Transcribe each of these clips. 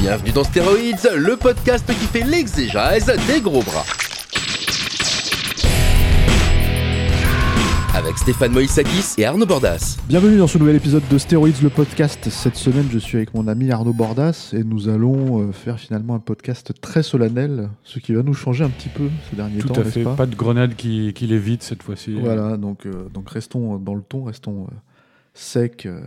Bienvenue dans Stéroïdes, le podcast qui fait l'exégèse des gros bras. Avec Stéphane Moïsakis et Arnaud Bordas. Bienvenue dans ce nouvel épisode de Stéroïdes, le podcast. Cette semaine, je suis avec mon ami Arnaud Bordas et nous allons euh, faire finalement un podcast très solennel, ce qui va nous changer un petit peu ces derniers Tout temps, à n'est-ce fait, pas, pas, de grenade qui, qui l'évite cette fois-ci. Voilà, donc, euh, donc restons dans le ton, restons euh, secs, euh,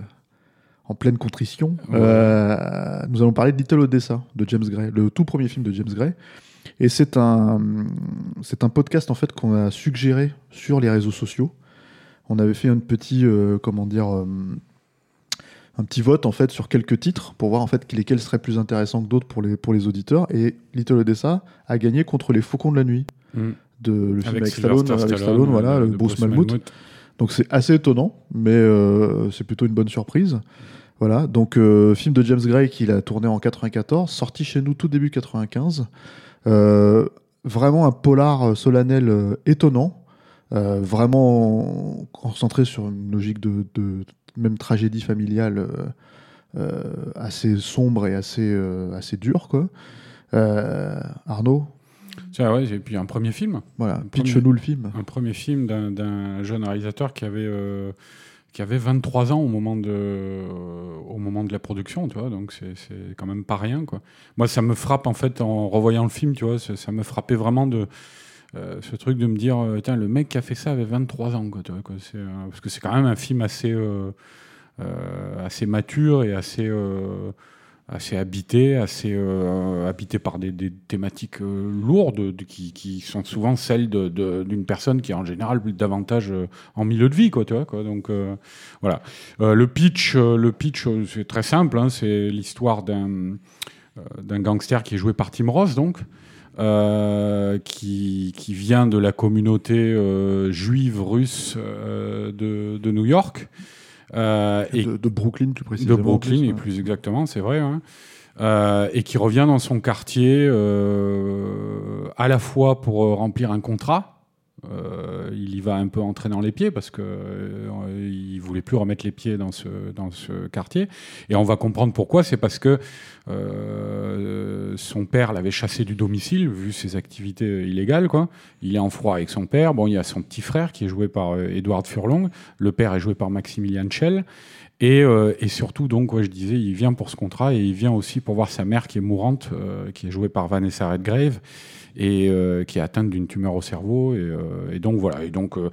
en pleine contrition. Ouais. Euh, nous allons parler de Little Odessa de James Gray, le tout premier film de James Gray. Et c'est un, c'est un podcast en fait qu'on a suggéré sur les réseaux sociaux. On avait fait un petit, euh, comment dire, euh, un petit vote en fait sur quelques titres pour voir en fait lesquels seraient plus intéressants que d'autres pour les, pour les auditeurs. Et Little Odessa a gagné contre les Faucons de la nuit Mm. de le film avec, Sylvester Stallone, avec Stallone, voilà, le Bruce Malmuth. Donc c'est assez étonnant, mais euh, c'est plutôt une bonne surprise. Voilà, donc euh, film de James Gray qu'il a tourné en 94, sorti chez nous tout début 95. Euh, vraiment un polar euh, solennel euh, étonnant, vraiment concentré sur une logique de, de même tragédie familiale assez sombre et assez, assez dure. Quoi. Arnaud, Tiens, ouais, et puis un premier film. voilà, pitch-nous le film. Un premier film d'un- jeune réalisateur qui avait, qui avait 23 ans au moment de, au moment de la production, tu vois, donc c'est quand même pas rien, quoi. Moi, ça me frappe, en fait, en revoyant le film, tu vois, ça, me frappait vraiment de... euh, ce truc de me dire, euh, tiens, le mec qui a fait ça avait 23 ans, quoi, tu vois, quoi. Euh, parce que c'est quand même un film assez, assez mature et assez, assez habité, assez euh, habité par des, thématiques euh, lourdes de- qui, sont souvent celles d'une personne qui est en général davantage euh, en milieu de vie, quoi, tu vois. Donc voilà. Le pitch, le pitch, c'est très simple. hein, c'est l'histoire d'un gangster qui est joué par Tim Ross, donc. qui, vient de la communauté juive russe de New York euh, et de, de Brooklyn plus de précisément. Brooklyn, en et plus, plus exactement, c'est vrai. hein. Euh, et qui revient dans son quartier euh, à la fois pour euh, remplir un contrat. Euh, il y va un peu entraînant les pieds parce que euh, il voulait plus remettre les pieds dans ce quartier. Et on va comprendre pourquoi. C'est parce que euh, son père l'avait chassé du domicile vu ses activités illégales il est en froid avec son père. Bon il y a son petit frère qui est joué par euh, Edward Furlong. Le père est joué par Maximilian Schell. Et, surtout, donc, je disais, il vient pour ce contrat et il vient aussi pour voir sa mère qui est mourante, qui est jouée par Vanessa Redgrave et euh, qui est atteinte d'une tumeur au cerveau. Et, euh, donc, voilà. Et donc, euh,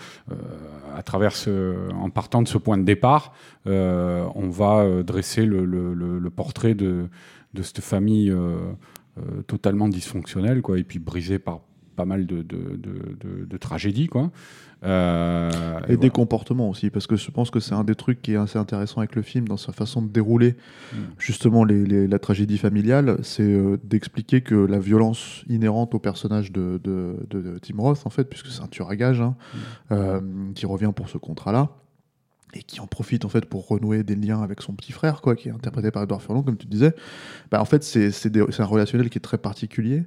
à travers ce, en partant de ce point de départ, on va dresser le, portrait de, cette famille totalement dysfonctionnelle, quoi, et puis brisée par pas mal de- de tragédies, quoi. Euh, Et et des voilà. comportements aussi, parce que je pense que c'est un des trucs qui est assez intéressant avec le film, dans sa façon de dérouler Mm. justement les, les- la tragédie familiale, c'est euh, d'expliquer que la violence inhérente au personnage de, de- de- de Tim Roth, en fait, puisque c'est un tueur à gages, hein, Mm. euh, qui revient pour ce contrat-là, et qui en profite en fait pour renouer des liens avec son petit frère, quoi, qui est interprété par Edouard Furlong, comme tu disais. Bah, en fait, c'est un relationnel qui est très particulier,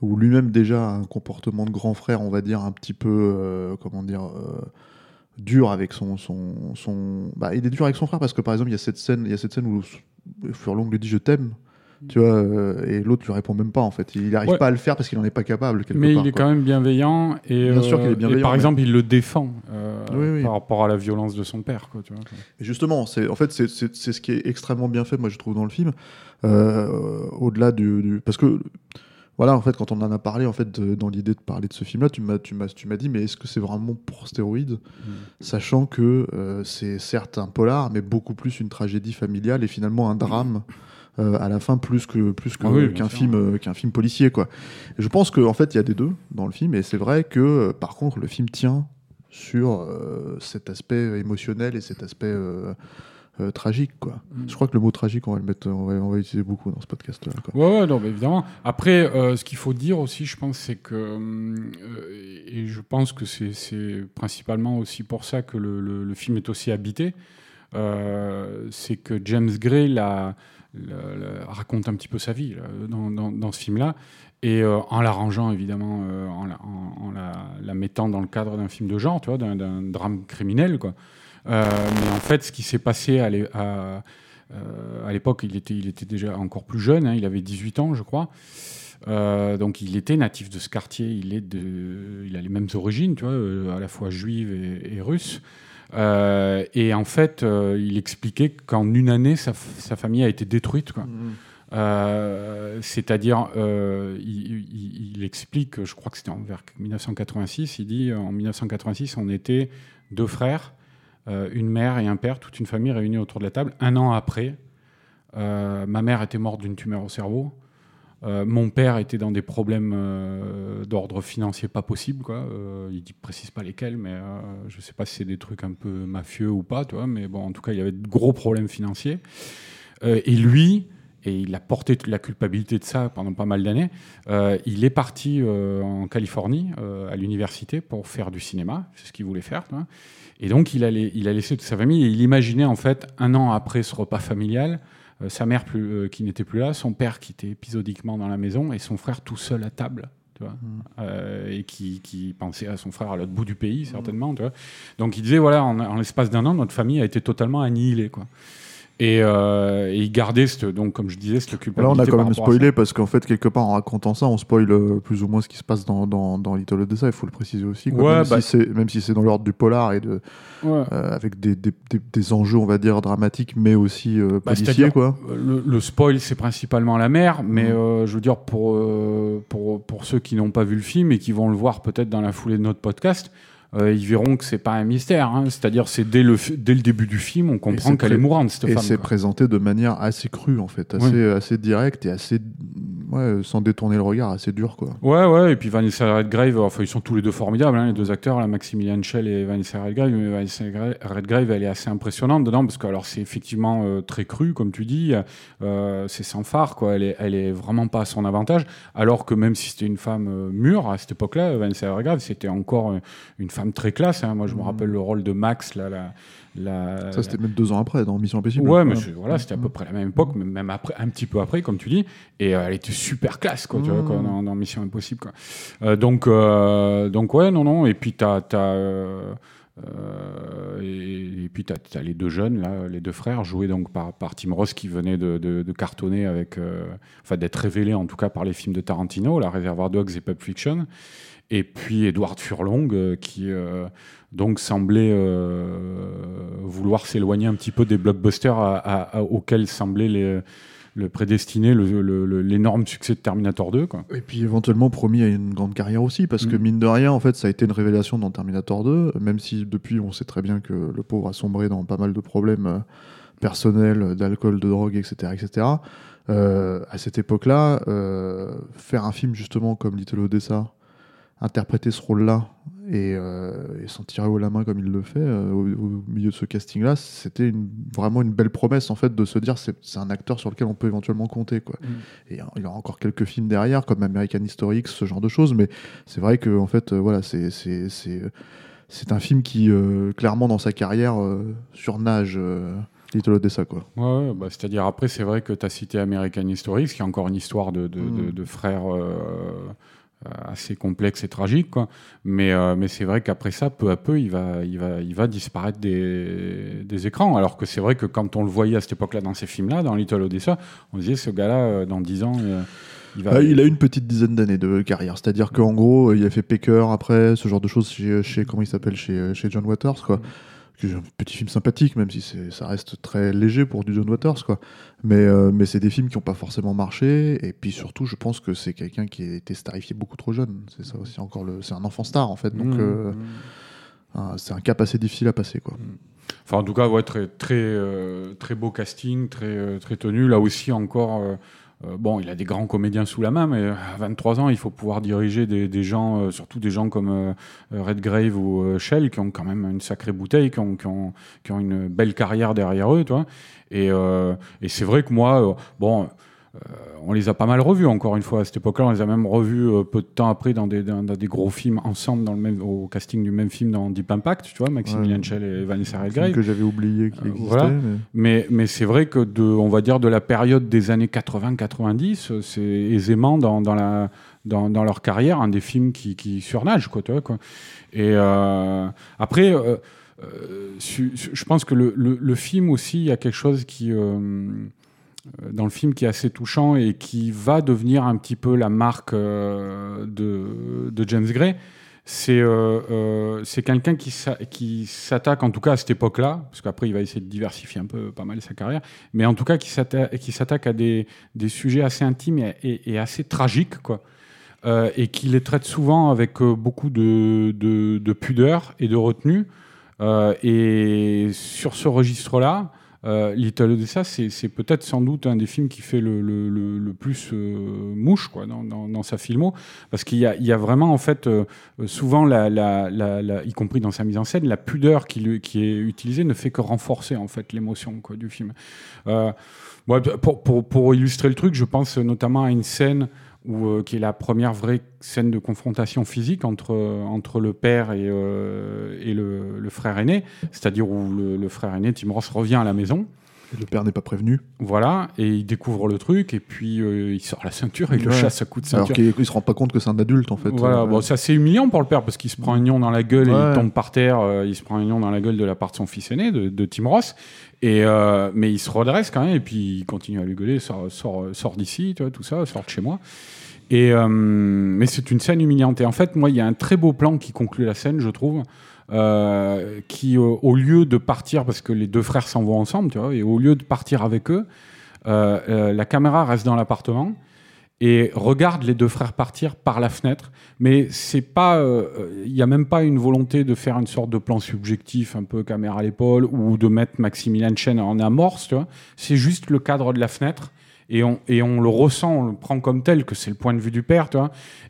où lui-même déjà a un comportement de grand frère, on va dire, un petit peu, euh, comment dire, euh, dur avec son... son, son... Bah, il est dur avec son frère parce que par exemple, il y a cette scène, il y a cette scène où Furlong lui dit je t'aime. Tu vois, euh, et l'autre lui répond même pas en fait. Il n'arrive Ouais. pas à le faire parce qu'il n'en est pas capable. Quelque Mais part, il est quoi. quand même bienveillant et, Bien sûr qu'il est euh, et bienveillant, par mais- exemple, il le défend euh, Oui, oui. par rapport à la violence de son père. Quoi, tu vois. Et justement, c'est en fait c'est- ce qui est extrêmement bien fait, moi je trouve dans le film. Euh, Au-delà du, du- parce que voilà, en fait, quand on en a parlé, en fait, de- dans l'idée de parler de ce film-là, tu m'as tu m'as tu m'as dit, mais est-ce que c'est vraiment pour stéroïdes, Mm. sachant que euh, c'est certes un polar, mais beaucoup plus une tragédie familiale et finalement un drame. euh, à la fin plus que plus que- Ah oui, qu'un sûr. film euh, qu'un film policier quoi. Et je pense qu'en fait il y a des deux dans le film et c'est vrai que par contre le film tient sur cet aspect émotionnel et cet aspect euh, tragique quoi. Mm. Je crois que le mot tragique on va le mettre, on va, on va utiliser beaucoup dans ce podcast là. Ouais, ouais, non, évidemment. Après, euh, ce qu'il faut dire aussi, je pense, c'est que euh, et je pense que c'est principalement aussi pour ça que le, le, film est aussi habité. c'est que James Gray la, raconte un petit peu sa vie dans, dans, dans, ce film-là et en l'arrangeant évidemment, en, la, en, la, la, mettant dans le cadre d'un film de genre, tu vois, d'un drame criminel, quoi. Euh, mais en fait, ce qui s'est passé à, euh, l'époque, il était, il était déjà encore plus jeune, hein, il avait 18 ans, je crois. Euh, donc il était natif de ce quartier, il, est de, il a les mêmes origines, tu vois, à la fois juive et, et russe. et en fait, il expliquait qu'en une année, sa, sa, famille a été détruite. Quoi. Mmh. C'est-à-dire, il, il, explique, je crois que c'était en vers 1986, il dit en 1986, on était deux frères une mère et un père, toute une famille réunie autour de la table. Un an après, euh, ma mère était morte d'une tumeur au cerveau. Euh, mon père était dans des problèmes d'ordre financier pas possible. Quoi. il ne précise pas lesquels, mais je ne sais pas si c'est des trucs un peu mafieux ou pas. Mais bon, en tout cas, il y avait de gros problèmes financiers. et lui, et il a porté la culpabilité de ça pendant pas mal d'années. il est parti en Californie à l'université pour faire du cinéma, c'est ce qu'il voulait faire. Et donc, il a, il a laissé toute sa famille et il imaginait, en fait, un an après ce repas familial, euh, sa mère plus, euh, qui n'était plus là, son père qui était épisodiquement dans la maison et son frère tout seul à table. Tu vois, mmh. euh, et qui, qui, pensait à son frère à l'autre bout du pays, certainement. Tu vois. Donc, il disait voilà, en, en l'espace d'un an, notre famille a été totalement annihilée. Quoi. Euh, et, il gardait, cette, donc, comme je disais, cette culpabilité. Là, on a quand même spoilé parce qu'en fait, quelque part, en racontant ça, on spoil euh, plus ou moins ce qui se passe dans, dans, dans Little Odessa, il faut le préciser aussi. même, bah si même, si c'est dans l'ordre du polar et de, euh, avec des, des, des, enjeux, on va dire, dramatiques, mais aussi bah, policiers. Quoi. Le, spoil, c'est principalement la mer, mais mm. je veux dire, pour, pour, pour ceux qui n'ont pas vu le film et qui vont le voir peut-être dans la foulée de notre podcast, euh, ils verront que c'est pas un mystère. Hein. C'est-à-dire, c'est dès le, dès le début du film, on comprend qu'elle est mourante, cette et femme. Et c'est présenté de manière assez crue, en fait, assez, assez directe et assez. Ouais, sans détourner le regard, assez dur, quoi. Ouais, ouais, et puis Vanessa Redgrave, enfin, ils sont tous les deux formidables, hein, les deux acteurs, là, Maximilian Schell et Vanessa Redgrave. Mais Vanessa Redgrave, elle est assez impressionnante dedans, parce que, alors, c'est effectivement euh, très cru, comme tu dis, euh, c'est sans phare, quoi. Elle est, elle est vraiment pas à son avantage, alors que même si c'était une femme mûre à cette époque-là, Vanessa Redgrave, c'était encore une femme très classe. Hein. Moi, je me mmh. rappelle le rôle de Max, là, la, la, ça, c'était même deux ans après, dans Mission Impossible. Ouais, mais voilà, c'était à peu près la même époque, même après, un petit peu après, comme tu dis. Et euh, elle était super classe, quoi, tu vois, mmh. dans, Mission Impossible. Quoi. Euh, donc, euh, donc, ouais, non, non. Et puis, tu as. et, puis tu as, les deux jeunes, là, les deux frères, joués donc par, par Tim Ross qui venait de, de, cartonner avec, enfin d'être révélé en tout cas par les films de Tarantino, La Réservoir Dogs et Pulp Fiction. Et puis Edward Furlong, qui donc semblait euh, vouloir s'éloigner un petit peu des blockbusters auxquels semblait les, le prédestiner l'énorme succès de Terminator 2. Quoi. Et puis éventuellement promis à une grande carrière aussi, parce que mm. mine de rien, en fait, ça a été une révélation dans Terminator 2, même si depuis on sait très bien que le pauvre a sombré dans pas mal de problèmes personnels, d'alcool, de drogue, etc. etc. à cette époque-là, faire un film justement comme Little Odessa, interpréter ce rôle-là et, euh, s'en tirer haut la main comme il le fait euh, au, milieu de ce casting-là, c'était vraiment une belle promesse en fait de se dire c'est, c'est un acteur sur lequel on peut éventuellement compter quoi. Mm. Et il y a encore quelques films derrière comme American History X, ce genre de choses, mais c'est vrai que en fait euh, voilà c'est c'est, c'est, c'est un film qui clairement dans sa carrière surnage. Little Odessa quoi. Ouais, bah, c'est-à-dire après c'est vrai que tu as cité American History qui est encore une histoire de, de, mm. de frères euh, assez complexe et tragique quoi. mais euh, mais c'est vrai qu'après ça peu à peu il va il va il va disparaître des, des écrans. Alors que c'est vrai que quand on le voyait à cette époque-là dans ces films-là dans Little Odessa on disait ce gars-là euh, dans 10 ans il, va... il a une petite dizaine d'années de carrière. C'est-à-dire qu'en gros il a fait Pecker après ce genre de choses chez, chez comment il s'appelle chez, chez John Waters quoi. Mm un petit film sympathique, même si ça reste très léger pour du John Waters, quoi. Mais, euh, mais c'est des films qui n'ont pas forcément marché. Et puis surtout, je pense que c'est quelqu'un qui a été starifié beaucoup trop jeune. C'est ça aussi encore le. C'est un enfant star en fait. Donc mmh, euh, mmh. c'est un cap assez difficile à passer, quoi. Mmh. Enfin, en tout cas, ouais, très très euh, très beau casting, très très tenu. Là aussi encore euh, bon, il a des grands comédiens sous la main, mais à 23 ans, il faut pouvoir diriger des, gens, euh, surtout des gens comme euh, Redgrave ou Shell, qui ont quand même une sacrée bouteille, qui ont, une belle carrière derrière eux, toi. Et, c'est vrai que moi, bon euh, on les a pas mal revus encore une fois à cette époque-là. On les a même revus euh, peu de temps après dans des, des, gros films ensemble dans le même, au casting du même film dans Deep Impact, tu vois, Maximilian Schell et Vanessa Redgrave. Que j'avais oublié qu'il euh, existait. Mais, mais, c'est vrai que de, on va dire de la période des années 80-90, c'est aisément dans, dans la dans, dans, leur carrière un des films qui, qui surnagent quoi, tu vois, quoi. Et après. je pense que le, le, film aussi, il y a quelque chose qui, euh, dans le film qui est assez touchant et qui va devenir un petit peu la marque euh, de, James Gray. C'est euh, quelqu'un qui s'attaque, en tout cas à cette époque-là, parce qu'après il va essayer de diversifier un peu pas mal sa carrière, mais en tout cas qui s'attaque à des, des, sujets assez intimes et, assez tragiques, quoi. et qui les traite souvent avec beaucoup de, de pudeur et de retenue. et sur ce registre-là, euh, Little Odessa, c'est peut-être sans doute un des films qui fait le, plus euh, mouche quoi, dans, sa filmo, parce qu'il y, a vraiment en fait euh, souvent, y compris dans sa mise en scène, la pudeur qui, est utilisée ne fait que renforcer en fait l'émotion du film. pour, pour, illustrer le truc, je pense notamment à une scène où, qui est la première vraie scène de confrontation physique entre, entre le père et, le, le, frère aîné, c'est-à-dire où le, le, frère aîné, Tim Ross, revient à la maison. Le père n'est pas prévenu. Voilà, et il découvre le truc, et puis il sort la ceinture et il le chasse à coups de ceinture. Alors qu'il ne se rend pas compte que c'est un adulte, en fait. Voilà, bon, c'est assez humiliant pour le père, parce qu'il se prend un nion dans la gueule et il tombe par terre, il se prend un nion dans la gueule de la part de son fils aîné, de, de Tim Ross. Et mais il se redresse quand même, et puis il continue à lui gueuler, sort, sort, sort d'ici, tout ça, sort de chez moi. Et, euh, mais c'est une scène humiliante. Et en fait, moi, il y a un très beau plan qui conclut la scène, je trouve, euh, qui, euh, au lieu de partir, parce que les deux frères s'en vont ensemble, et au lieu de partir avec eux, la caméra reste dans l'appartement et regarde les deux frères partir par la fenêtre. Mais c'est pas, il n'y a même pas une volonté de faire une sorte de plan subjectif, un peu caméra à l'épaule, ou de mettre Maximilian Chen en amorce. C'est juste le cadre de la fenêtre et on, le ressent, on le prend comme tel, que c'est le point de vue du père,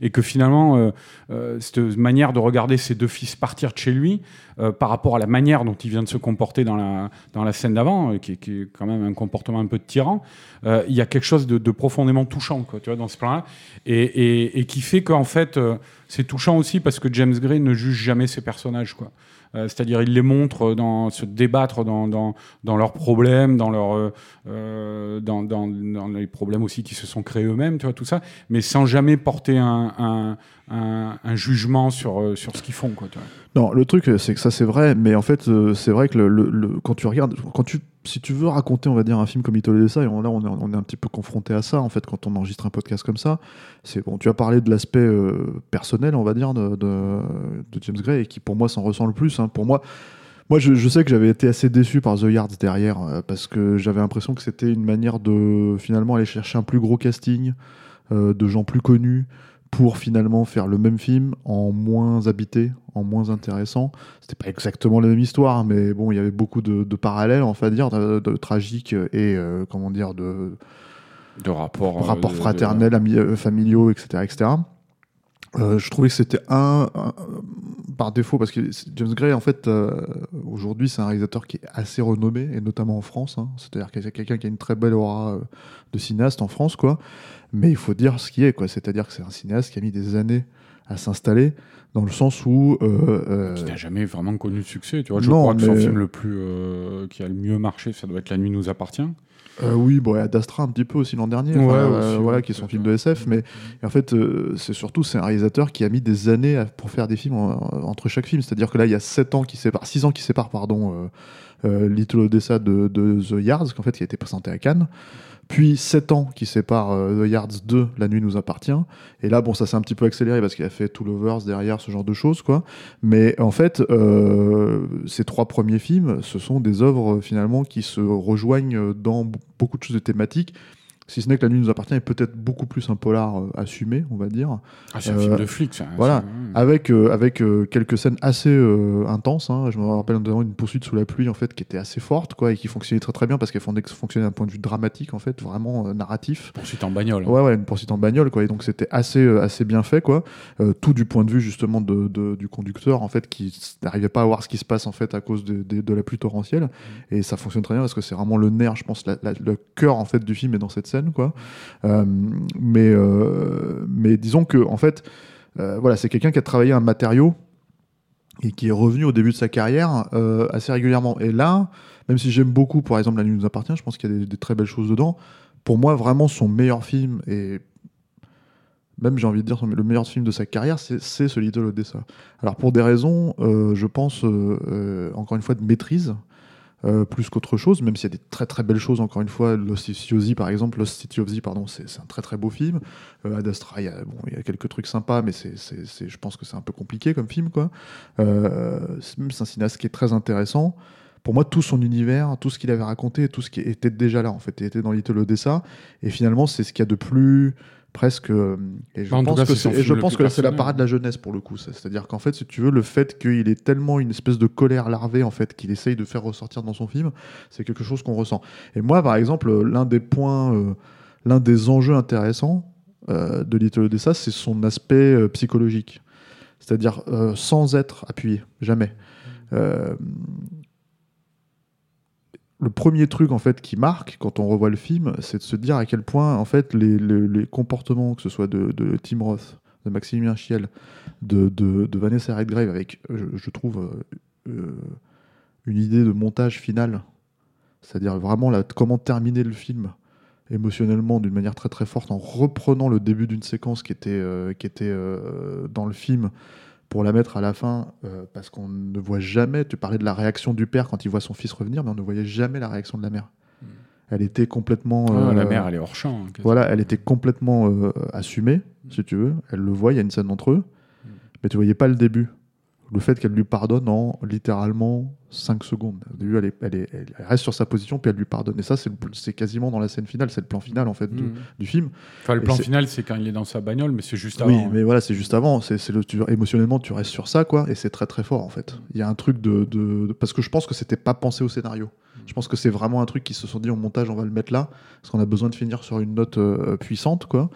et que finalement, euh, euh, cette manière de regarder ses deux fils partir de chez lui, euh, par rapport à la manière dont il vient de se comporter dans la, scène d'avant, qui, qui, est quand même un comportement un peu de tyran, il y a quelque chose de, profondément touchant, quoi, tu vois, dans ce plan-là, et, qui fait qu'en fait, c'est touchant aussi parce que James Gray ne juge jamais ses personnages, quoi. Euh, c'est-à-dire ils les montrent dans, se débattre dans, leurs problèmes, dans, euh, euh, les problèmes aussi qui se sont créés eux-mêmes, tu vois, tout ça, mais sans jamais porter un, un, jugement sur, sur ce qu'ils font. Quoi. Non, le truc, c'est que ça, c'est vrai, mais en fait, c'est vrai que le, le, quand tu regardes, quand tu, si tu veux raconter, on va dire, un film comme Ito ça, et là, on est, on est un petit peu confronté à ça, en fait, quand on enregistre un podcast comme ça, c'est bon, tu as parlé de l'aspect personnel, on va dire, de, de, James Gray, et qui pour moi s'en ressent le plus. Hein. Pour moi, moi je, sais que j'avais été assez déçu par The Yards derrière, euh, parce que j'avais l'impression que c'était une manière de finalement aller chercher un plus gros casting, euh, de gens plus connus, pour finalement faire le même film en moins habité, en moins intéressant. C'était pas exactement la même histoire, mais bon, il y avait beaucoup de, parallèles, on va dire, de, de tragiques et euh, comment dire de de rapports, rapports fraternels, familiaux, etc., etc. Euh, je trouvais que c'était un, par défaut parce que James Gray en fait euh, aujourd'hui c'est un réalisateur qui est assez renommé et notamment en France hein. c'est-à-dire que c'est quelqu'un qui a une très belle aura euh, de cinéaste en France quoi mais il faut dire ce qui est quoi. C'est-à-dire que c'est un cinéaste qui a mis des années à s'installer dans le sens où qui n'a jamais vraiment connu de succès tu vois. Je crois que son film le plus qui a le mieux marché ça doit être La nuit nous appartient. Euh, oui, bon, il y a Dastra un petit peu aussi l'an dernier, euh, voilà, qui est son film de SF, mais en fait, euh, c'est surtout c'est un réalisateur qui a mis des années pour faire des films entre chaque film. C'est-à-dire que là, il y a 7 ans qui séparent, 6 ans qui séparent, pardon, Little Odessa de, de The Yards, qu'en fait, qui a été présenté à Cannes puis 7 ans qui séparent euh, The Yards 2, La Nuit nous appartient. Et là, bon, ça s'est un petit peu accéléré parce qu'il a fait tout Lovers derrière, ce genre de choses, quoi. Mais en fait, euh, ces trois premiers films, ce sont des œuvres finalement qui se rejoignent dans beaucoup de choses de thématiques Si ce n'est que La Nuit nous appartient est peut-être beaucoup plus un polar euh, assumé, on va dire. Ah, c'est un Euh, film de flic, ça. voilà. C'est- avec, euh, avec euh, quelques scènes assez euh, intenses. hein. Je me rappelle notamment une poursuite sous la pluie en fait qui était assez forte quoi et qui fonctionnait très très bien parce qu'elle fon- fonctionnait d'un point de vue dramatique en fait, vraiment euh, narratif. Poursuite en bagnole. Ouais ouais, une poursuite en bagnole quoi et donc c'était assez euh, assez bien fait quoi. Euh, tout du point de vue justement de, de- du conducteur en fait qui n'arrivait pas à voir ce qui se passe en fait à cause de, de- de la pluie torrentielle et ça fonctionne très bien parce que c'est vraiment le nerf, je pense, la- la- le cœur en fait du film est dans cette scène Euh, mais euh, mais disons que en fait euh, voilà, c'est quelqu'un qui a travaillé un matériau et qui est revenu au début de sa carrière assez régulièrement. Et là, même si j'aime beaucoup, par exemple, La Nuit nous appartient, je pense qu'il y a des, très belles choses dedans. Pour moi, vraiment, son meilleur film, et même j'ai envie de dire le meilleur film de sa carrière, c'est ce Little Odessa. Alors pour des raisons, je pense, encore une fois, de maîtrise. Euh, plus qu'autre chose, même s'il y a des très très belles choses, encore une fois, Lost City of Z par exemple, Lost City of pardon, c'est un très très beau film. Euh, Ad Astra, il y, a, bon, il y a quelques trucs sympas, mais c'est, je pense que c'est un peu compliqué comme film. Quoi. Euh, c'est un cinéaste qui est très intéressant. Pour moi, tout son univers, tout ce qu'il avait raconté, tout ce qui était déjà là, en fait, il était dans Little Odessa. Et finalement, c'est ce qu'il y a de plus presque. euh, Et je Bah, en pense cas, que c'est je pense que c'est la parade de la jeunesse pour le coup. ça. C'est-à-dire qu'en fait, si tu veux, le fait qu'il ait tellement une espèce de colère larvée, en fait, qu'il essaye de faire ressortir dans son film, c'est quelque chose qu'on ressent. Et moi, par exemple, l'un des points, euh, l'un des enjeux intéressants euh, de Little Odessa, c'est son aspect euh, psychologique. C'est-à-dire sans être appuyé, jamais. Le premier truc en fait qui marque quand on revoit le film, c'est de se dire à quel point en fait les, comportements, que ce soit de, Tim Roth, de Maximilien Chiel, de, Vanessa Redgrave, avec, je, trouve, euh, euh, une idée de montage final, c'est-à-dire vraiment la- comment terminer le film émotionnellement d'une manière très très forte en reprenant le début d'une séquence qui était, qui était euh, dans le film pour la mettre à la fin euh, parce qu'on ne voit jamais, tu parlais de la réaction du père quand il voit son fils revenir, mais on ne voyait jamais la réaction de la mère. Elle était complètement... Ah, euh, la mère, elle est hors champ. hein, voilà, elle était complètement euh, assumée, si tu veux. Elle le voit, il y a une scène entre eux, mais tu voyais pas le début. Le fait qu'elle lui pardonne en littéralement 5 secondes. Au début, elle, est- elle, est- elle reste sur sa position, puis elle lui pardonne. Et ça, c'est quasiment dans la scène finale, c'est le plan final en fait du, Mhm. du film. Enfin, le plan final, c'est quand il est dans sa bagnole, mais c'est juste Oui, avant. hein. mais voilà, c'est juste avant. C'est, c'est le, tu- émotionnellement, tu restes sur ça, quoi, et c'est très très fort en fait. Il y a un truc de, de- de- parce que je pense que c'était pas pensé au scénario. Je pense que c'est vraiment un truc qui se sont dit en montage, on va le mettre là, parce qu'on a besoin de finir sur une note euh, puissante, quoi.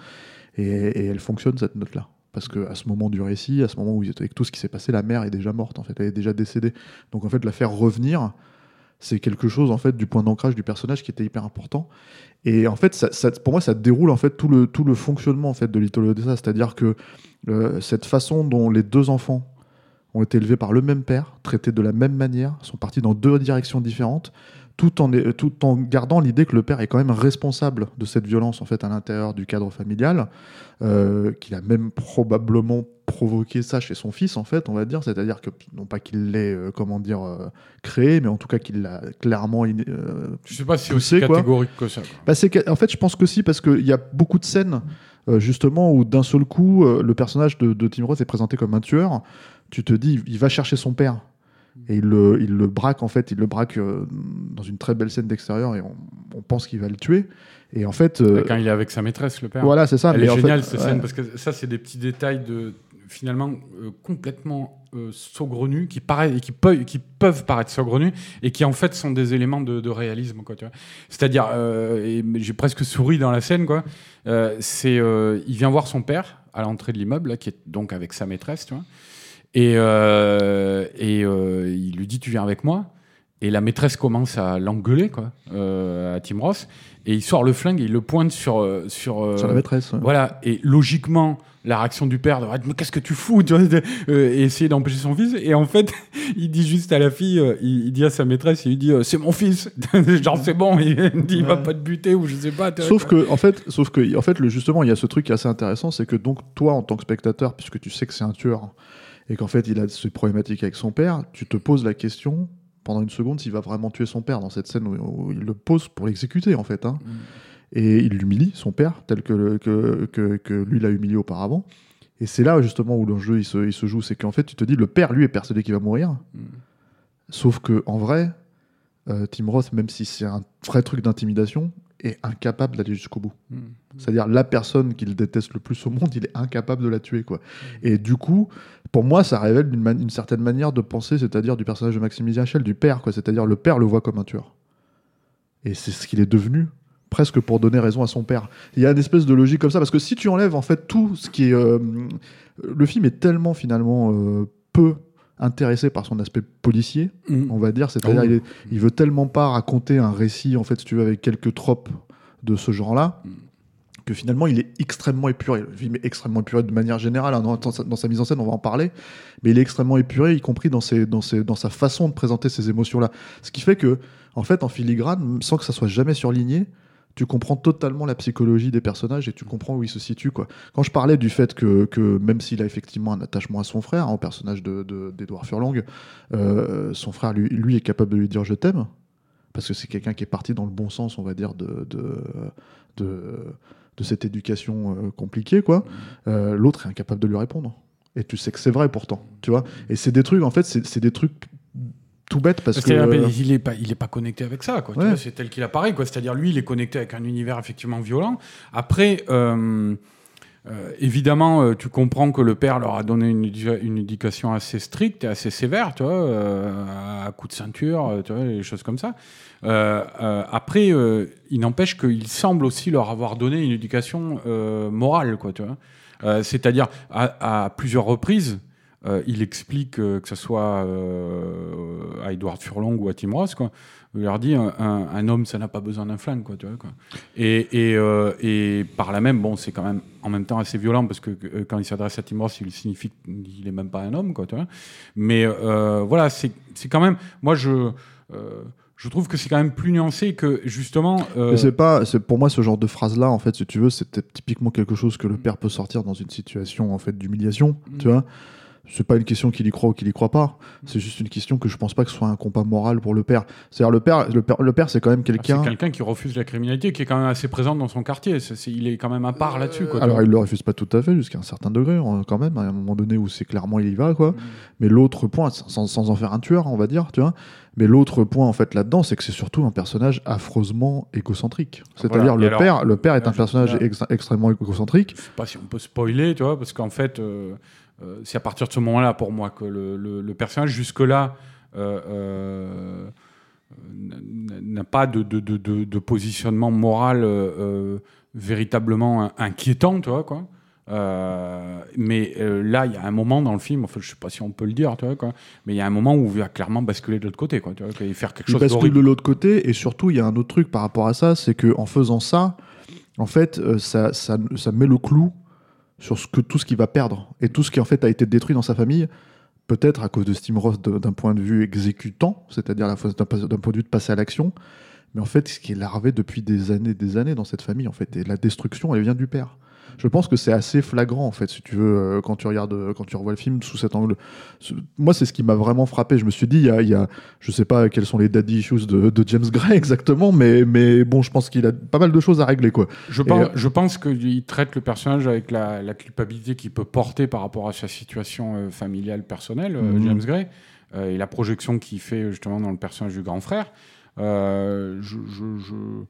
Et, et elle fonctionne cette note-là. Parce que à ce moment du récit, à ce moment où il- avec tout ce qui s'est passé, la mère est déjà morte en fait, elle est déjà décédée. Donc en fait, la faire revenir, c'est quelque chose en fait du point d'ancrage du personnage qui était hyper important. Et en fait, ça- pour moi, ça déroule en fait tout le, tout le fonctionnement en fait de Little Odessa, c'est-à-dire que euh, cette façon dont les deux enfants ont été élevés par le même père, traités de la même manière, sont partis dans deux directions différentes, tout en, est- tout en gardant l'idée que le père est quand même responsable de cette violence en fait à l'intérieur du cadre familial, euh, qu'il a même probablement provoqué ça chez son fils en fait, on va dire, c'est-à-dire que non pas qu'il l'ait euh, comment dire euh, créé, mais en tout cas qu'il l'a clairement Je sais pas si c'est poussé, aussi quoi. catégorique que ça. bah, c'est en fait, je pense que si, parce qu'il y a beaucoup de scènes, justement, où d'un seul coup, le personnage de, de Tim Roth est présenté comme un tueur. Tu te dis, il va chercher son père. Et il le, il le braque, en fait, il le braque euh, dans une très belle scène d'extérieur et on, on pense qu'il va le tuer. Et en fait. euh, Quand il est avec sa maîtresse, le père. voilà, c'est ça. Elle mais est géniale cette ouais. scène parce que ça c'est des petits détails de finalement euh, complètement euh, saugrenus qui paraissent qui peuvent qui peuvent paraître saugrenus et qui en fait sont des éléments de, de réalisme quoi tu vois c'est-à-dire euh, j'ai presque souri dans la scène quoi Euh, c'est euh, il vient voir son père à l'entrée de l'immeuble qui est donc avec sa maîtresse tu vois et euh, et euh, il lui dit tu viens avec moi et la maîtresse commence à l'engueuler quoi euh, à Tim Ross et il sort le flingue et il le pointe sur sur Sur la maîtresse. ouais. voilà, et logiquement, la réaction du père, de, Ah, mais qu'est-ce que tu fous tu vois, de- euh, Et essayer d'empêcher son fils. Et en fait, il dit juste à la fille, euh, il, il dit à sa maîtresse, il lui dit, euh, c'est mon fils. Genre, c'est bon, il, dit, il va Ouais. pas te buter ou je sais pas. Sauf que, en fait, sauf que, en fait, le, justement, il y a ce truc qui est assez intéressant, c'est que donc toi, en tant que spectateur, puisque tu sais que c'est un tueur et qu'en fait il a ce problématique avec son père, tu te poses la question pendant une seconde s'il va vraiment tuer son père dans cette scène où, où il le pose pour l'exécuter en fait. hein. Mm. Et il l'humilie, son père, tel que, que, que lui l'a humilié auparavant. Et c'est là justement où l'enjeu il se, il se joue, c'est qu'en fait tu te dis le père lui est persuadé qu'il va mourir, Mm. sauf que en vrai, euh, Tim Roth, même si c'est un vrai truc d'intimidation, est incapable d'aller jusqu'au bout. Mm. C'est-à-dire la personne qu'il déteste le plus au monde, il est incapable de la tuer. Quoi. Et du coup, pour moi, ça révèle une, certaine manière de penser, c'est-à-dire du personnage de Maximilien Schell, du père. quoi. C'est-à-dire le père le voit comme un tueur. Et c'est ce qu'il est devenu presque pour donner raison à son père. Il y a une espèce de logique comme ça, parce que si tu enlèves en fait tout ce qui est... euh, le film est tellement finalement euh, peu intéressé par son aspect policier, Mm. on va dire. C'est-à-dire oui. il, veut tellement pas raconter un récit, en fait, si tu veux, avec quelques tropes de ce genre-là, que finalement il est extrêmement épuré. Le film est extrêmement épuré de manière générale. hein. Dans, sa, dans sa mise en scène, on va en parler. Mais il est extrêmement épuré, y compris dans, ses, dans, ses, dans sa façon de présenter ces émotions-là. Ce qui fait que, en fait, en filigrane, sans que ça soit jamais surligné, tu comprends totalement la psychologie des personnages et tu comprends où ils se situent. Quoi. Quand je parlais du fait que, que même s'il a effectivement un attachement à son frère, hein, au personnage d'Edouard de, Furlong, euh, son frère, lui, lui, est capable de lui dire je t'aime, parce que c'est quelqu'un qui est parti dans le bon sens, on va dire, de, de, de, de cette éducation euh, compliquée. quoi. Euh, L'autre est incapable de lui répondre. Et tu sais que c'est vrai pourtant, tu vois. Et c'est des trucs, en fait, c'est des trucs tout bêtes parce que... C'est-à-dire, il est pas, il est pas connecté avec ça, quoi. Ouais. C'est tel qu'il apparaît, quoi. C'est-à-dire, lui, il est connecté avec un univers effectivement violent. Après, euh, euh, évidemment, euh, tu comprends que le père leur a donné une, une éducation assez stricte et assez sévère, tu vois, euh, à coup de ceinture, tu vois, des choses comme ça. Après, il n'empêche qu'il semble aussi leur avoir donné une éducation morale, quoi, tu vois. C'est-à-dire, à, à plusieurs reprises, euh, il explique euh, que ce soit euh, à Edouard Furlong ou à Tim Ross, quoi. Il leur dit un, un- un homme, ça n'a pas besoin d'un flingue, quoi, tu vois, quoi. Et, et, et par là même, bon, c'est quand même en même temps assez violent parce que quand il s'adresse à Tim Ross, il signifie qu'il est même pas un homme, quoi, tu vois. Mais voilà, c'est quand même, moi je je trouve que c'est quand même plus nuancé que justement. euh, c'est pas, c'est pour moi ce genre de phrase là en fait, si tu veux, c'était typiquement quelque chose que le père peut sortir dans une situation en fait d'humiliation, Mm. tu vois. C'est pas une question qu'il y croit ou qu'il y croit pas. C'est juste une question que je pense pas que ce soit un combat moral pour le père. C'est-à-dire le père, le père, le père, c'est quand même c'est quelqu'un. quelqu'un qui refuse la criminalité, qui est quand même assez présent dans son quartier. C'est- c'est- il est quand même à part là-dessus. Alors il le refuse pas tout à fait jusqu'à un certain degré hein, quand même. À un moment donné où c'est clairement il y va quoi. Mm. Mais l'autre point, sans, sans en faire un tueur, on va dire, tu vois. Mais l'autre point en fait là-dedans, c'est que c'est surtout un personnage affreusement égocentrique. C'est-à-dire Voilà. Et le alors, père, le père est là, un personnage ex- extrêmement égocentrique. je sais pas si on peut spoiler, tu vois, parce qu'en fait, euh, c'est à partir de ce moment-là, pour moi, que le, le- le personnage, jusque-là, euh, euh, n'a- pas de, de- de- de- de positionnement moral euh, euh, véritablement inquiétant, tu vois, quoi. Euh, mais euh, là, il y a un moment dans le film, enfin, je sais pas si on peut le dire, tu vois, quoi, mais il y a un moment où il va clairement basculer de l'autre côté, quoi, tu vois, et faire quelque Il chose bascule de l'autre côté et surtout il y a un autre truc par rapport à ça, c'est que en faisant ça, en fait, euh, ça, ça, ça met le clou sur ce que, tout ce qu'il va perdre et tout ce qui en fait a été détruit dans sa famille, peut-être à cause de de- d'un point de vue exécutant, c'est-à-dire d'un point de vue de passer à l'action, mais en fait ce qui est larvé depuis des années, et des années dans cette famille en fait, et la destruction elle vient du père. Je pense que c'est assez flagrant en fait, si tu veux, euh, quand tu regardes, euh, quand tu revois le film sous cet angle. Moi, c'est ce qui m'a vraiment frappé. Je me suis dit, il y a, il y a- je sais pas quels sont les daddy issues de, de James Gray exactement, mais, mais bon, je pense qu'il a pas mal de choses à régler, quoi. Je Et, pense, euh, je pense qu'il traite le personnage avec la, la culpabilité qu'il peut porter par rapport à sa situation euh, familiale personnelle, euh, Mhm. James Gray, euh, et la projection qu'il fait justement dans le personnage du grand frère. Je, je- je-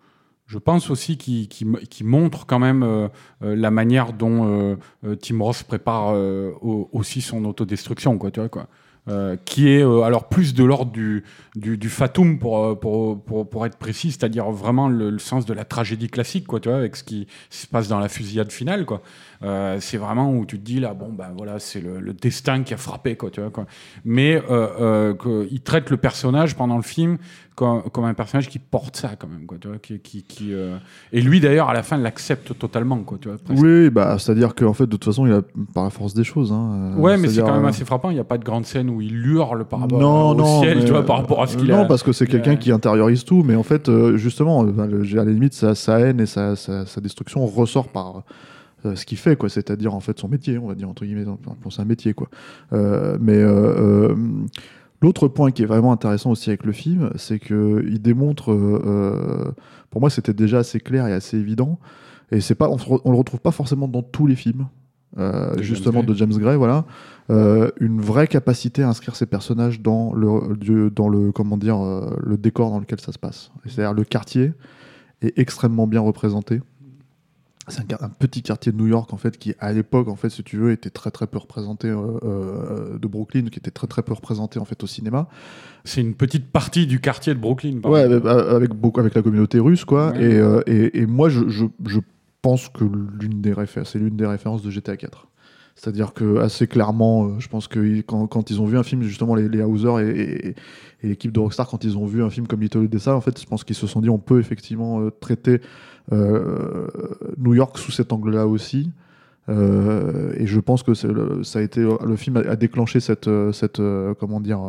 je pense aussi qu'il mo- qu'il montre quand même euh, euh, la manière dont euh, euh, Tim Ross prépare euh, au- aussi son autodestruction, quoi, tu vois, quoi. Euh, qui est alors plus de l'ordre du, du, du fatum pour, pour, pour, pour être précis, c'est-à-dire vraiment le, le sens de la tragédie classique, quoi, tu vois, avec ce qui se passe dans la fusillade finale, quoi. C'est vraiment où tu te dis là, bon ben voilà, c'est le, le destin qui a frappé, quoi, tu vois, quoi. Mais que, il traite le personnage pendant le film comme, comme un personnage qui porte ça, quand même, quoi, tu vois, qui, qui, qui, euh, et lui d'ailleurs à la fin l'accepte totalement, quoi, tu vois. Oui, bah, c'est-à-dire qu'en fait, de toute façon, il a par la force des choses. Hein, euh, Ouais, mais c'est quand même euh, assez frappant. Il n'y a pas de grande scène où il hurle par rapport non, au non, ciel, mais, tu vois, par rapport à ce qu'il non, a. parce que c'est quelqu'un qui intériorise tout, mais en fait, justement, le- à la limite, sa, sa haine et sa, sa, sa destruction ressort par euh, ce qu'il fait, quoi. C'est-à-dire, en fait, son métier, on va dire, entre guillemets. Enfin, c'est un métier, quoi. Euh, mais euh, l'autre point qui est vraiment intéressant aussi avec le film, c'est qu'il démontre, euh, euh, pour moi, c'était déjà assez clair et assez évident, et c'est pas, on, on le retrouve pas forcément dans tous les films. euh, James justement de James Gray, voilà, euh, une vraie capacité à inscrire ses personnages dans le, dans le comment dire, le décor dans lequel ça se passe. C'est-à-dire le quartier est extrêmement bien représenté. C'est un, un, petit quartier de New York en fait qui à l'époque en fait si tu veux était très très peu représenté euh, euh, de Brooklyn qui était très très peu représenté en fait au cinéma. C'est une petite partie du quartier de Brooklyn. Ouais, avec, avec, beaucoup avec la communauté russe quoi. Ouais. Et, euh, et, et, moi je, je, je pense que l'une des références c'est l'une des références de GTA 4. C'est-à-dire que assez clairement, je pense que quand, quand, ils ont vu un film, justement les, les Hauser et, et, et l'équipe de Rockstar, quand ils ont vu un film comme Little Odessa, en fait, je pense qu'ils se sont dit on peut effectivement traiter New York sous cet angle-là aussi. Euh, et je pense que le, ça a été le film a, a déclenché cette, cette comment dire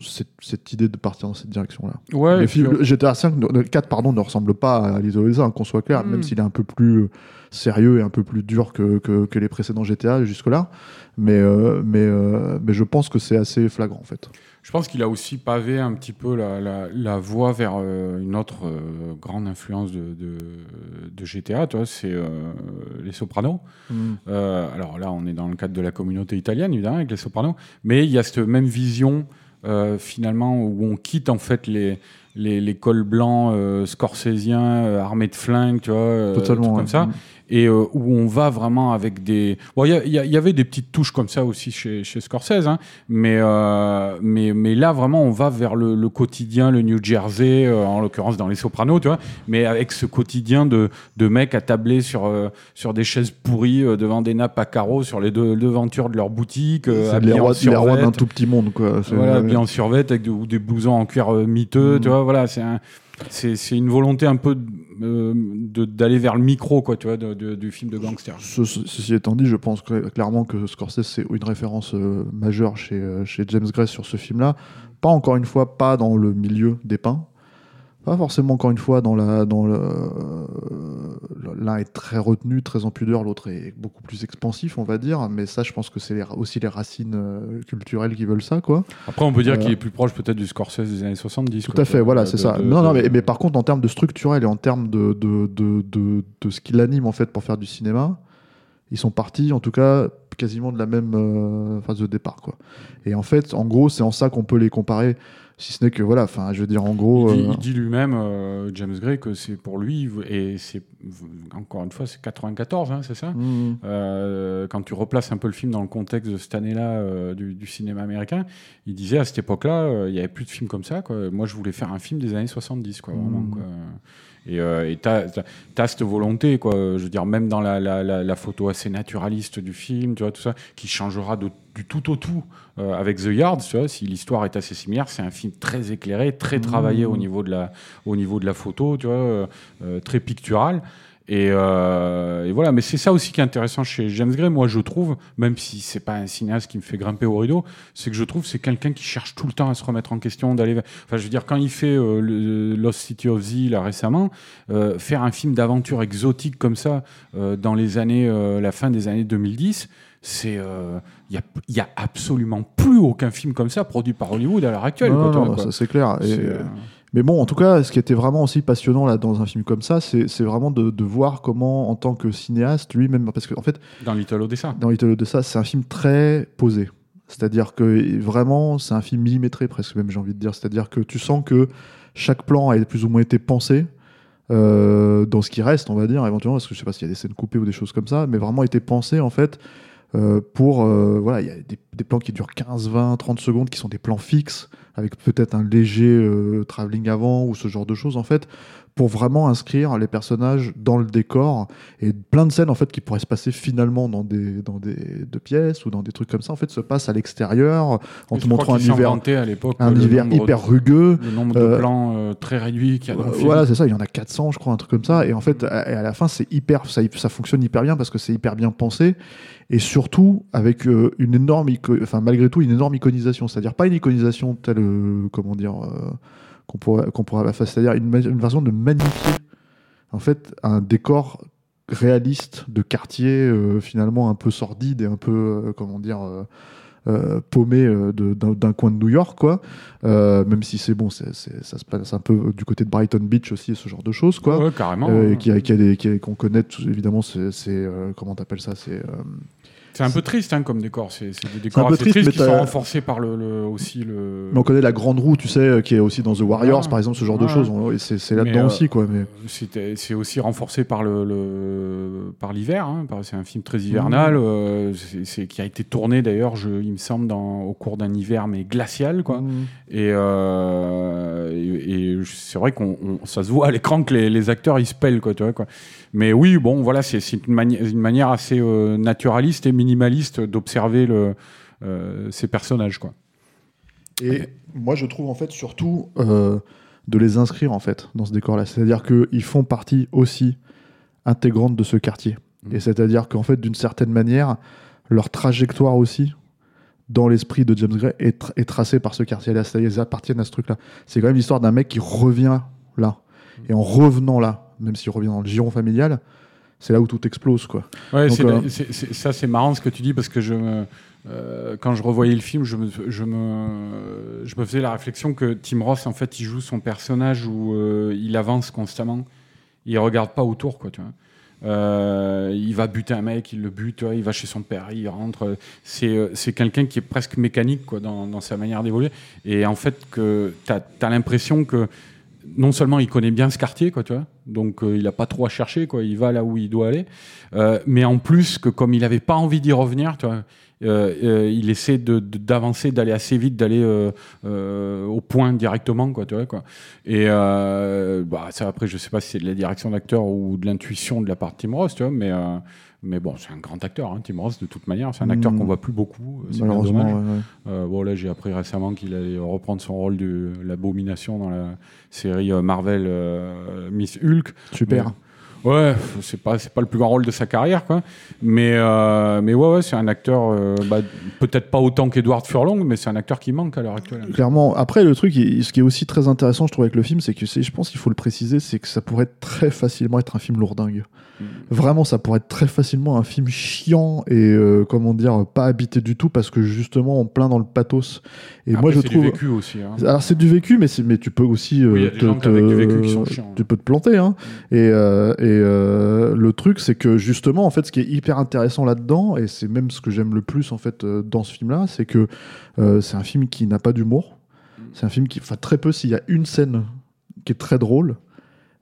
cette, cette, idée de partir dans cette direction-là. Ouais, le film, le GTA 5, 4 pardon, ne ressemble pas à Little Odessa, hein, qu'on soit clair, mm. même s'il est un peu plus sérieux et un peu plus dur que, que, que les précédents GTA jusque-là. Mais, euh, mais, euh, mais je pense que c'est assez flagrant en fait. Je pense qu'il a aussi pavé un petit peu la, la, la voie vers euh, une autre euh, grande influence de, de, de GTA, c'est euh, les Sopranos. Mm. alors là, on est dans le cadre de la communauté italienne, évidemment, avec les Sopranos, mais il y a cette même vision finalement où on quitte en fait les, les, les cols blancs euh, scorsésiens armés de flingues, tu vois, Totalement, comme ça. Mm et euh, où on va vraiment avec des. Bon, il y, y, y, avait des petites touches comme ça aussi chez, chez Scorsese, hein, mais, euh, mais, mais là vraiment on va vers le, le quotidien, le New Jersey, euh, en l'occurrence dans Les Sopranos, tu vois, mais avec ce quotidien de, de mecs attablés sur, sur des chaises pourries devant des nappes à carreaux sur les deux, devantures de leur boutique, en survêt. d'un tout petit monde, quoi. Voilà, habillés en survêt avec de, ou des blousons en cuir miteux, mmh. tu vois, voilà, c'est un c'est une volonté un peu euh, d'aller vers le micro quoi tu vois du film de gangster. Ce, ceci étant dit je pense clairement que Scorsese c'est une référence euh, majeure chez, euh, chez James Gray sur ce film là pas encore une fois pas dans le milieu des pins pas forcément encore une fois dans la dans le l'un est très retenu très en pudeur l'autre est beaucoup plus expansif on va dire. Mais ça je pense que c'est aussi les racines euh, culturelles qui veulent ça quoi. Après on peut dire euh, qu'il est plus proche peut-être du Scorsese des années 70 tout quoi, à fait voilà c'est ça. de, non non mais, mais, par contre en termes de structurel et en termes de de, de, de, de ce qui l'anime en fait pour faire du cinéma ils sont partis en tout cas quasiment de la même euh, phase de départ quoi. Et en fait en gros c'est en ça qu'on peut les comparer si ce n'est que voilà enfin je veux dire en gros il dit, euh... dit lui-même euh, James Gray que c'est pour lui et c'est encore une fois c'est 94 hein, c'est ça mmh. euh, quand tu replaces un peu le film dans le contexte de cette année là euh, du, du, cinéma américain il disait à cette époque là euh, il y avait plus de films comme ça quoi. moi je voulais faire un film des années 70 quoi, vraiment, mmh. quoi. Et euh, tu as, as, cette volonté, quoi. Je veux dire, même dans la, la, la, la, photo assez naturaliste du film, tu vois, tout ça, qui changera de, du tout au tout euh, avec The Yard, tu vois, si l'histoire est assez similaire, c'est un film très éclairé, très travaillé mmh. au, niveau de la, au niveau de la photo, tu vois, euh, très pictural. Et, euh, et, voilà, mais c'est ça aussi qui est intéressant chez James Gray, moi je trouve, même si c'est pas un cinéaste qui me fait grimper au rideau, c'est que je trouve c'est quelqu'un qui cherche tout le temps à se remettre en question, d'aller. Enfin, je veux dire, quand il fait euh, le Lost City of Z là récemment, euh, faire un film d'aventure exotique comme ça euh, dans les années, euh, la fin des années 2010 c'est il euh, y, a, y, a, absolument plus aucun film comme ça produit par Hollywood à l'heure actuelle. Non, quoi, non, ça c'est clair. Et, euh... Mais bon, en tout cas, ce qui était vraiment aussi passionnant là dans un film comme ça, c'est vraiment de, de, voir comment, en tant que cinéaste, lui-même, parce qu'en en fait, dans Little Odessa, dans Little Odessa, c'est un film très posé. C'est-à-dire que vraiment, c'est un film millimétré presque même, j'ai envie de dire. C'est-à-dire que tu sens que chaque plan a plus ou moins été pensé. Euh, dans ce qui reste, on va dire, éventuellement, parce que je sais pas s'il y a des scènes coupées ou des choses comme ça, mais vraiment été pensé en fait pour euh, voilà il y a des, des, plans qui durent 15 20 30 secondes qui sont des plans fixes avec peut-être un léger euh, travelling avant ou ce genre de choses en fait pour vraiment inscrire les personnages dans le décor et plein de scènes en fait qui pourraient se passer finalement dans des dans des deux pièces ou dans des trucs comme ça en fait se passent à l'extérieur en te montrant un hiver à l'époque un hiver hyper de, rugueux le nombre de euh, plans euh, très réduit qu'il y a dans le film. voilà c'est ça il y en a 400 je crois un truc comme ça et en fait à, à la fin c'est hyper ça, ça fonctionne hyper bien parce que c'est hyper bien pensé et surtout avec euh, une énorme enfin malgré tout une énorme iconisation. C'est-à-dire pas une iconisation telle euh, comment dire euh, qu'on pourrait qu'on pourrait c'est-à-dire une, une façon de magnifier en fait un décor réaliste de quartier finalement un peu sordide et un peu comment dire euh, paumé d'un coin de New York quoi. Même si c'est bon c'est ça se passe un peu du côté de Brighton Beach aussi ce genre de choses quoi. Ouais, carrément ouais. qui a, qui a des qu'on connaît évidemment c'est comment t'appelles ça c'est C'est un peu triste hein, comme décor. C'est des décors peu assez triste, tristes mais qui sont renforcés par le, le- aussi le. Mais on connaît la grande roue, tu sais, euh, qui est aussi dans The Warriors, Ouais. par exemple, ce genre de choses. C'est là-dedans euh, aussi, quoi. Mais... C'était- C'est aussi renforcé par le, le- par l'hiver. hein, c'est un film très hivernal, euh, c'est- qui a été tourné d'ailleurs, il me semble, dans, au cours d'un hiver mais glacial, quoi. Mm. Et, euh, et, et c'est vrai qu'on on- ça se voit à l'écran que les, les acteurs ils se pèlent, quoi, tu vois, quoi. Mais oui, bon, voilà, c'est une, mani- une manière assez euh, naturaliste et minimaliste d'observer euh, ces personnages, quoi. Et moi, je trouve en fait surtout euh, de les inscrire en fait dans ce décor-là. C'est-à-dire qu'ils font partie aussi intégrante de ce quartier. Mhm. Et c'est-à-dire qu'en fait, d'une certaine manière, leur trajectoire aussi dans l'esprit de James Gray est, tra- est tracée par ce quartier-là. C'est-à-dire qu'ils appartiennent à ce truc-là. C'est quand même l'histoire d'un mec qui revient là. Et en revenant là, même s'il revient dans le giron familial, c'est là où tout explose, quoi. Ouais, Donc, euh, ça c'est marrant ce que tu dis parce que je me, euh, quand je revoyais le film, je me, je, me, je me faisais la réflexion que Tim Ross en fait il joue son personnage où euh, il avance constamment, il regarde pas autour quoi, tu vois. Euh, il va buter un mec, il le bute, il va chez son père, il rentre. C'est quelqu'un qui est presque mécanique quoi, dans, dans sa manière d'évoluer. Et en fait, tu as, l'impression que non seulement il connaît bien ce quartier, quoi, tu vois, donc euh, il n'a pas trop à chercher, quoi, il va là où il doit aller, euh, mais en plus que comme il n'avait pas envie d'y revenir, euh, il essaie d'avancer, d'aller assez vite, d'aller au point directement, quoi, tu vois, quoi. Et bah, ça, après, je sais pas si c'est de la direction d'acteur ou de l'intuition de la part de Tim Ross, tu vois, mais mais bon, c'est un grand acteur, hein, Tim Ross, de toute manière. C'est un acteur Mm. qu'on voit plus beaucoup. C'est Malheureusement, dommage. ouais, ouais. Euh, bon, là, j'ai appris récemment qu'il allait reprendre son rôle de l'abomination dans la série euh, Marvel euh, Miss Hulk. super. Mais- Ouais, c'est pas c'est pas le plus grand rôle de sa carrière, quoi. Mais euh, mais ouais, ouais c'est un acteur euh, bah, peut-être pas autant qu'Edward Furlong, mais c'est un acteur qui manque à l'heure actuelle. Clairement. Après, le truc, ce qui est aussi très intéressant, je trouve, avec le film, c'est que je pense qu'il faut le préciser, c'est que ça pourrait très facilement être un film lourdingue. Mm. Vraiment, ça pourrait être très facilement un film chiant et, euh, comment dire, pas habité du tout parce que justement, on plein dans le pathos. Et Après, moi, je c'est du trouve. vécu aussi. hein. Alors c'est du vécu, mais, mais tu peux aussi Oui, il y a des gens qui avec du vécu qui sont chiants. Mm. tu peux te planter. Hein. Et, euh, et euh, le truc, c'est que justement, en fait, ce qui est hyper intéressant là-dedans, et c'est même ce que j'aime le plus en fait euh, dans ce film-là, c'est que euh, c'est un film qui n'a pas d'humour. Mm. C'est un film qui, enfin, très peu. S'il y a une scène qui est très drôle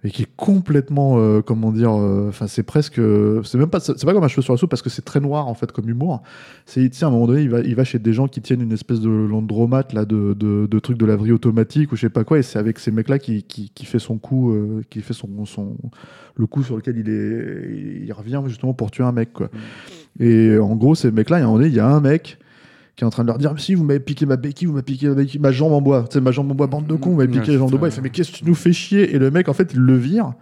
et qui est complètement, euh, comment dire, euh, enfin, c'est presque, c'est même pas, c'est pas comme un cheveu sur la soupe parce que c'est très noir en fait comme humour. C'est, sais, à un moment donné, il va, il va chez des gens qui tiennent une espèce de landromat là, de, de, de trucs de laverie automatique ou je sais pas quoi, et c'est avec ces mecs-là qui, qui, qui fait son coup, euh, qui fait son, son, le coup sur lequel il est, il revient justement pour tuer un mec, quoi. Et en gros, ces mecs-là, il y a un moment donné, il y a un mec qui est en train de leur dire si vous m'avez piqué ma béquille, vous m'avez piqué ma, béquille- ma jambe en bois, tu sais ma jambe en bois, bande de cons, vous m'avez Ouais, piqué la jambe de c'est bois. Il fait mais qu'est-ce que tu nous fais chier? Et le mec en fait il le vire.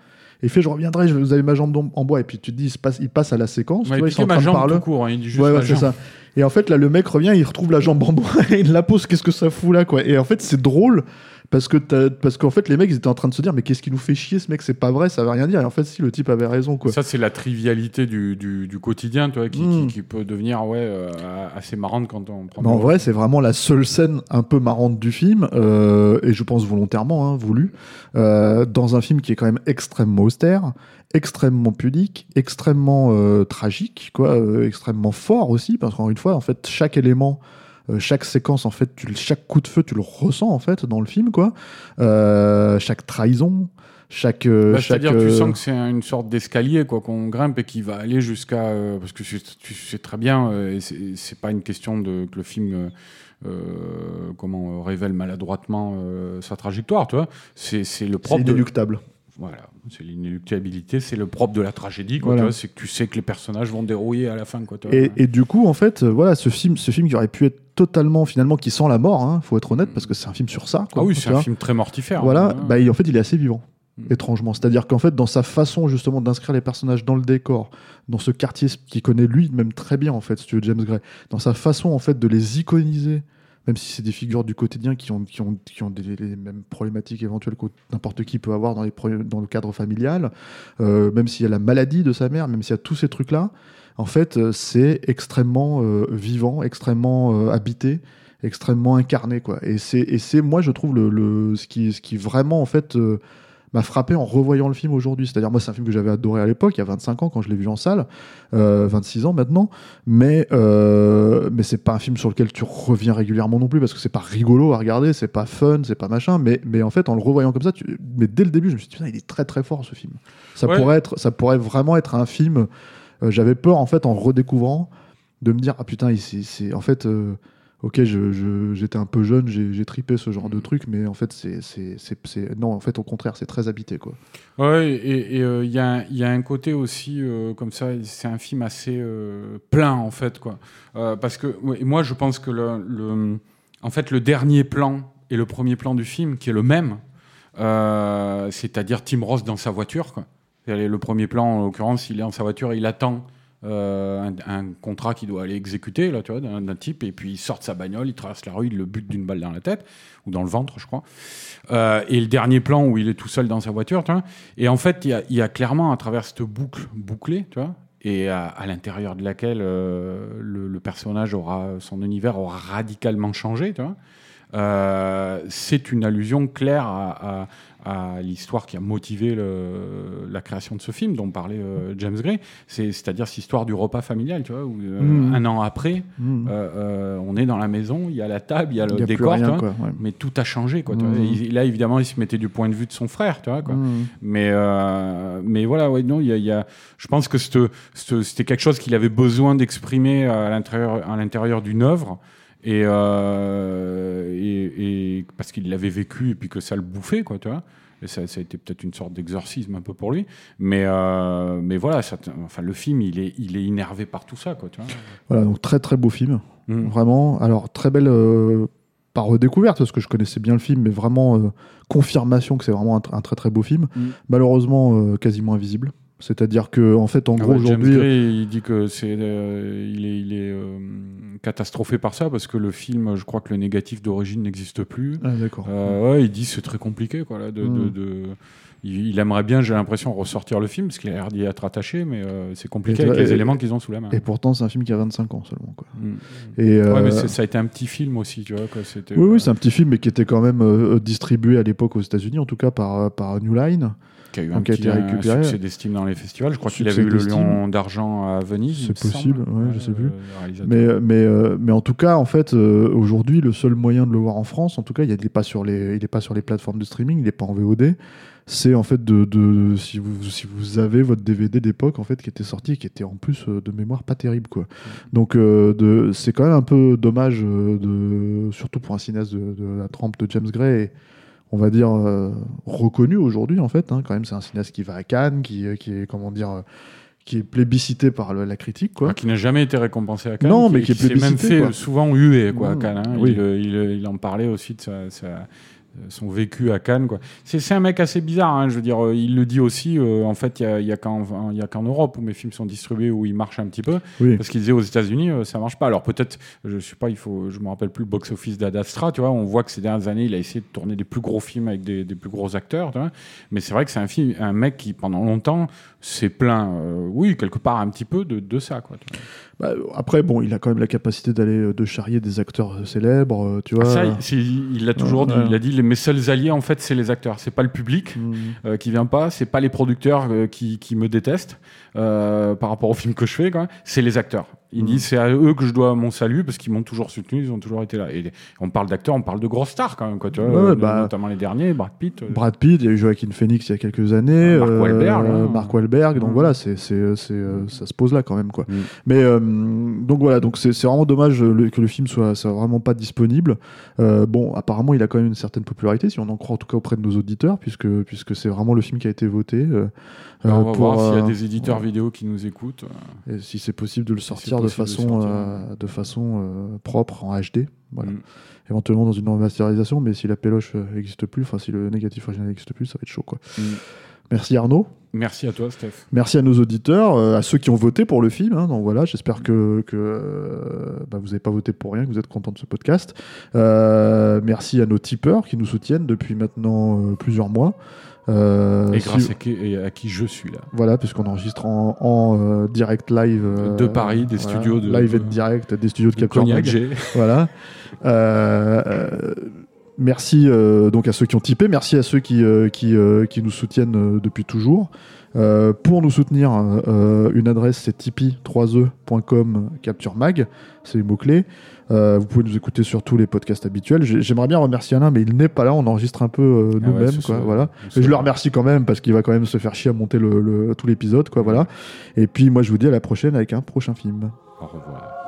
Et il fait je reviendrai, je- vous avez ma jambe en bois. Et puis tu te dis il, se passe, il passe à la séquence. Ouais, tu vois, il sont en train de jambe parler. tout court, hein, il dit juste Ouais, ouais, c'est ça. Et en fait, là, le mec revient, il retrouve la jambe en bois et il la pose. Qu'est-ce que ça fout là, quoi Et en fait, c'est drôle parce que parce qu'en fait, les mecs, ils étaient en train de se dire, mais qu'est-ce qui nous fait chier, ce mec C'est pas vrai, ça veut rien dire. Et en fait, si le type avait raison, quoi. Ça, c'est la trivialité du, du, du quotidien, tu vois, qui, Mm. qui, qui peut devenir ouais, euh, assez marrante quand on prend. Mais en vrai, c'est vraiment la seule scène un peu marrante du film, euh, et je pense volontairement, hein, voulu, euh, dans un film qui est quand même extrêmement austère, extrêmement pudique, extrêmement euh, tragique, quoi, euh, extrêmement fort aussi, parce qu'encore une fois, en fait, chaque élément, euh, chaque séquence, en fait, tu, chaque coup de feu, tu le ressens en fait dans le film, quoi. Euh, chaque trahison, chaque, euh, Bah, chaque. C'est-à-dire, tu sens que c'est une sorte d'escalier, quoi, qu'on grimpe et qui va aller jusqu'à. parce que tu, sais très bien, c'est- c'est pas une question de que le film. euh, comment euh, révèle maladroitement euh, sa trajectoire, tu vois. C'est c'est le c'est propre. de- inéluctable. Voilà, c'est l'inéluctabilité, c'est le propre de la tragédie, quoi. Voilà. tu vois, C'est que tu sais que les personnages vont dérouiller à la fin, quoi. Et, et du coup, en fait, euh, voilà, ce film, ce film qui aurait pu être totalement, finalement, qui sent la mort, hein, faut être honnête, parce que c'est un film sur ça. quoi, ah oui, c'est vois. un film très mortifère. Voilà, hein. bah, il- en fait, il est assez vivant, Mm. étrangement. C'est-à-dire qu'en fait, dans sa façon justement d'inscrire les personnages dans le décor, dans ce quartier qu'il connaît lui même très bien, en fait, si tu veux, James Gray, dans sa façon en fait de les iconiser, même si c'est des figures du quotidien qui ont, des, les mêmes problématiques éventuelles que n'importe qui peut avoir dans, le cadre familial, euh, même s'il y a la maladie de sa mère, même s'il y a tous ces trucs-là, en fait, euh, c'est extrêmement euh, vivant, extrêmement habité, extrêmement incarné. Et c'est, moi, je trouve le, le- ce qui, ce qui vraiment, en fait, m'a frappé en revoyant le film aujourd'hui. C'est-à-dire, moi, c'est un film que j'avais adoré à l'époque, il y a 25 ans, quand je l'ai vu en salle, euh, 26 ans maintenant, mais, euh, mais c'est pas un film sur lequel tu reviens régulièrement non plus, parce que c'est pas rigolo à regarder, c'est pas fun, c'est pas machin, mais, mais en fait, en le revoyant comme ça, tu... mais dès le début, je me suis dit, putain, il est très très fort ce film. Ça, Ouais. pourrait, être, ça pourrait vraiment être un film. euh, j'avais peur, en fait, en redécouvrant, de me dire, ah putain, c'est- en fait. euh, Ok, j'étais un peu jeune, j'ai tripé ce genre de truc, mais en fait, c'est, non, en fait, au contraire, c'est très habité, quoi. Ouais, et il y, a, un- y a un côté aussi euh, comme ça, c'est un film assez euh, plein en fait, quoi. Euh, parce que ouais, moi, je pense que le, le- en fait, le dernier plan et le premier plan du film, qui est le même, euh, c'est-à-dire Tim Ross dans sa voiture, quoi. Et Le premier plan, en l'occurrence, il est dans sa voiture, il attend euh, un, contrat qu'il doit aller exécuter, là, tu vois, d'un type, et puis il sort de sa bagnole, il traverse la rue, il le bute d'une balle dans la tête, ou dans le ventre, je crois. Euh, et le dernier plan où il est tout seul dans sa voiture, tu vois. Et en fait, il y a, clairement, à travers cette boucle bouclée, tu vois, et à, à l'intérieur de laquelle euh, le, le personnage aura, son univers aura radicalement changé, tu vois. Euh, c'est une allusion claire à, à- à l'histoire qui a motivé le- la création de ce film dont parlait euh, James Gray, c'est, c'est-à-dire cette histoire du repas familial, tu vois, où euh, Mhm. un an après, euh, euh, on est dans la maison, il y a la table, il y a le y a décor, tu rien, vois, quoi, ouais. mais tout a changé. Quoi, tu vois. Et là, évidemment, il se mettait du point de vue de son frère, tu vois. Quoi. Mais, mais voilà, ouais, non, il y a, il y a- je pense que c'était quelque chose qu'il avait besoin d'exprimer à l'intérieur d'une œuvre. Et, euh, et, et parce qu'il l'avait vécu et puis que ça le bouffait, quoi, tu vois. Et ça, ça a été peut-être une sorte d'exorcisme un peu pour lui. Mais, euh, mais voilà, ça, enfin, le film, il est, il est innervé par tout ça, quoi, tu vois. Voilà, donc très très beau film, Mm. vraiment. Alors, très belle, euh, pas redécouverte, parce que je connaissais bien le film, mais vraiment confirmation que c'est vraiment un, tr- un très très beau film. Mm. Malheureusement, quasiment invisible. C'est-à-dire que, en fait, en Ah gros, James aujourd'hui. Il dit que c'est, euh, il est, il est euh, catastrophé par ça parce que le film, je crois que le négatif d'origine n'existe plus. Ah, d'accord. Euh, ouais, il dit c'est très compliqué quoi là. De, de- de- Il, il aimerait bien, j'ai l'impression, ressortir le film parce qu'il a l'air d'y être attaché, mais c'est compliqué Et avec les et- éléments qu'ils ont sous la main. Et pourtant, c'est un film qui a 25 ans seulement. Quoi. Mm. Et, Ouais, mais ça a été un petit film aussi, tu vois. Quoi. C'était, oui, oui, c'est un petit film, mais qui était quand même distribué à l'époque aux États-Unis, en tout cas par, par New Line. qui a eu un, qui a petit, été un récupéré. succès d'estime dans les festivals. Je crois qu'il avait eu le. Lion d'argent à Venise. C'est possible, semble. ouais, je sais plus. Mais, mais, euh, mais en tout cas, en fait, euh, aujourd'hui, le seul moyen de le voir en France, en tout cas, il n'est pas, sur les- il est pas sur les plateformes de streaming, il n'est pas en VOD. C'est en fait de, de- si, vous, si vous avez votre DVD d'époque en fait qui était sorti qui était en plus euh, de mémoire pas terrible quoi. Donc euh, de- c'est quand même un peu dommage euh, de surtout pour un cinéaste de, de la trempe de James Gray, et, on va dire euh, reconnu aujourd'hui en fait. hein. quand même c'est un cinéaste qui va à Cannes, qui, euh, qui est comment dire euh, qui est plébiscité par le- la critique quoi. Enfin, qui n'a jamais été récompensé à Cannes. Non, mais qui est s'est même plébiscité, fait quoi. souvent huer quoi, à. Cannes. hein. Oui. Il, il, il en parlait aussi de sa, sa- son vécu à Cannes. quoi. C'est c'est un mec assez bizarre. hein, je veux dire, euh, il le dit aussi. euh, en fait, il n'y a, y a qu'en y a qu'en Europe où mes films sont distribués où ils marchent un petit peu. Oui. Parce qu'il disait aux États-Unis, euh, ça marche pas. Alors peut-être, je sais pas, il faut, je me rappelle plus le box-office d'Ad Astra. Tu vois, on voit que ces dernières années, il a essayé de tourner des plus gros films avec des, des plus gros acteurs. Tu vois. Mais c'est vrai que c'est un film, un mec qui pendant longtemps s'est plaint, euh, oui, quelque part un petit peu de, de ça. Quoi, tu vois. Bah, après, bon, il a quand même la capacité d'aller euh, de charrier des acteurs euh, célèbres, euh, tu vois. Ça, il- l'a toujours Ouais, dit. ouais. Il a dit les, mes seuls alliés, en fait, c'est les acteurs. C'est pas le public Mm. euh, qui vient pas, c'est pas les producteurs euh, qui, qui me détestent euh, par rapport au film que je fais. C'est les acteurs. Il Mhm. dit c'est à eux que je dois mon salut parce qu'ils m'ont toujours soutenu, ils ont toujours été là. Et on parle d'acteurs, on parle de grosses stars quand même, quoi. Tu vois, Ouais, euh, bah, notamment les derniers, Brad Pitt. euh, Brad Pitt, il y a eu Joaquin Phoenix il y a quelques années, Mark euh, Wahlberg, hein. Mark Wahlberg, donc Mm. voilà, c'est, c'est, c'est, euh, ça se pose là quand même quoi. Mm. Mais donc voilà, donc c'est, c'est vraiment dommage le- que le film soit, soit vraiment pas disponible. Bon, apparemment il a quand même une certaine popularité, si on en croit en tout cas auprès de nos auditeurs, puisque puisque c'est vraiment le film qui a été voté. Euh, on euh, va pour, voir s'il y a euh, des éditeurs vidéo qui nous écoutent. euh, et si c'est possible de le sortir de façon, sortir. de façon propre en HD. Voilà. Mm. Éventuellement dans une remasterisation, mais si la péloche n'existe plus, enfin si le négatif original n'existe plus, ça va être chaud quoi. Mm. Merci Arnaud. Merci à toi, Steph. Merci à nos auditeurs, euh, à ceux qui ont voté pour le film. hein. donc voilà, j'espère que, que euh, bah, vous n'avez pas voté pour rien, que vous êtes content de ce podcast. Euh, merci à nos tipeurs qui nous soutiennent depuis maintenant plusieurs mois. Euh, et si- grâce à qui, et à qui je suis là. Voilà, puisqu'on enregistre en, en, euh, direct live euh, De Paris, des voilà, studios de- live et de- direct, des studios de De Capture Cognac. Voilà. Merci euh, donc à ceux qui ont typé, merci à ceux qui, euh, qui, euh, qui nous soutiennent depuis toujours. Pour nous soutenir, une adresse c'est tipeee3e.com capture mag, c'est les mots-clés. Vous pouvez nous écouter sur tous les podcasts habituels. J'ai- J'aimerais bien remercier Alain, mais il n'est pas là, on enregistre un peu Ah ouais, nous-mêmes. voilà. Et je le remercie quand même parce qu'il va quand même se faire chier à monter le, le- tout l'épisode. quoi, voilà. Et puis moi je vous dis à la prochaine avec un prochain film. Au revoir.